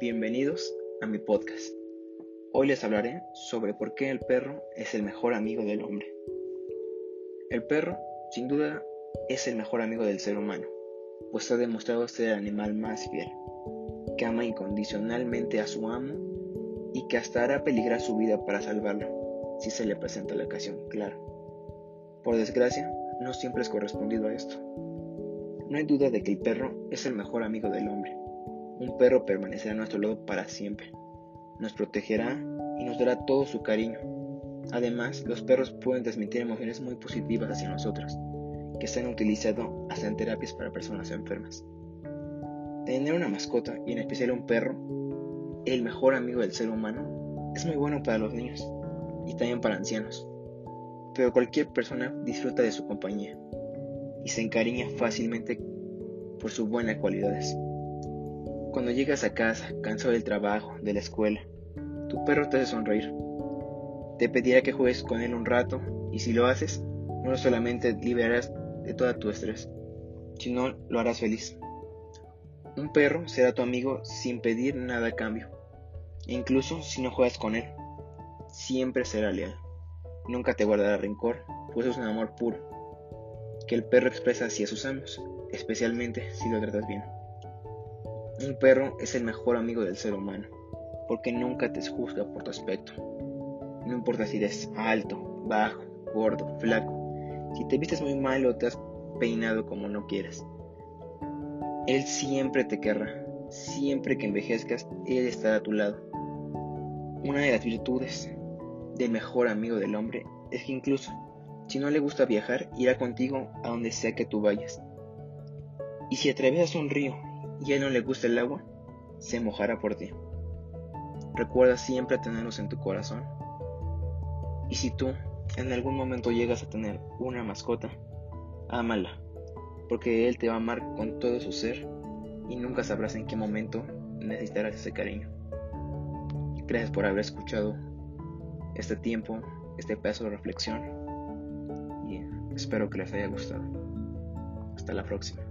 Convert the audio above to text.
Bienvenidos a mi podcast. Hoy les hablaré sobre por qué el perro es el mejor amigo del hombre. El perro, sin duda, es el mejor amigo del ser humano, pues ha demostrado ser el animal más fiel, que ama incondicionalmente a su amo y que hasta hará peligrar su vida para salvarlo, si se le presenta la ocasión, claro. Por desgracia, no siempre es correspondido a esto. No hay duda de que el perro es el mejor amigo del hombre un perro permanecerá a nuestro lado para siempre. Nos protegerá y nos dará todo su cariño. Además, los perros pueden transmitir emociones muy positivas hacia nosotros, que se han utilizado hasta en terapias para personas enfermas. Tener una mascota, y en especial un perro, el mejor amigo del ser humano, es muy bueno para los niños y también para ancianos. Pero cualquier persona disfruta de su compañía y se encariña fácilmente por sus buenas cualidades. Cuando llegas a casa, cansado del trabajo, de la escuela, tu perro te hace sonreír. Te pedirá que juegues con él un rato y si lo haces, no solamente liberarás de todo tu estrés, sino lo harás feliz. Un perro será tu amigo sin pedir nada a cambio. incluso si no juegas con él, siempre será leal. Nunca te guardará rencor, pues es un amor puro, que el perro expresa hacia sus amos, especialmente si lo tratas bien. Un perro es el mejor amigo del ser humano, porque nunca te juzga por tu aspecto. No importa si eres alto, bajo, gordo, flaco, si te vistes muy mal o te has peinado como no quieres. Él siempre te querrá, siempre que envejezcas, Él estará a tu lado. Una de las virtudes del mejor amigo del hombre es que incluso si no le gusta viajar, irá contigo a donde sea que tú vayas. Y si atravesas un río y a él no le gusta el agua, se mojará por ti. Recuerda siempre tenerlos en tu corazón. Y si tú en algún momento llegas a tener una mascota, ámala, porque él te va a amar con todo su ser y nunca sabrás en qué momento necesitarás ese cariño. Gracias por haber escuchado este tiempo, este pedazo de reflexión y espero que les haya gustado. Hasta la próxima.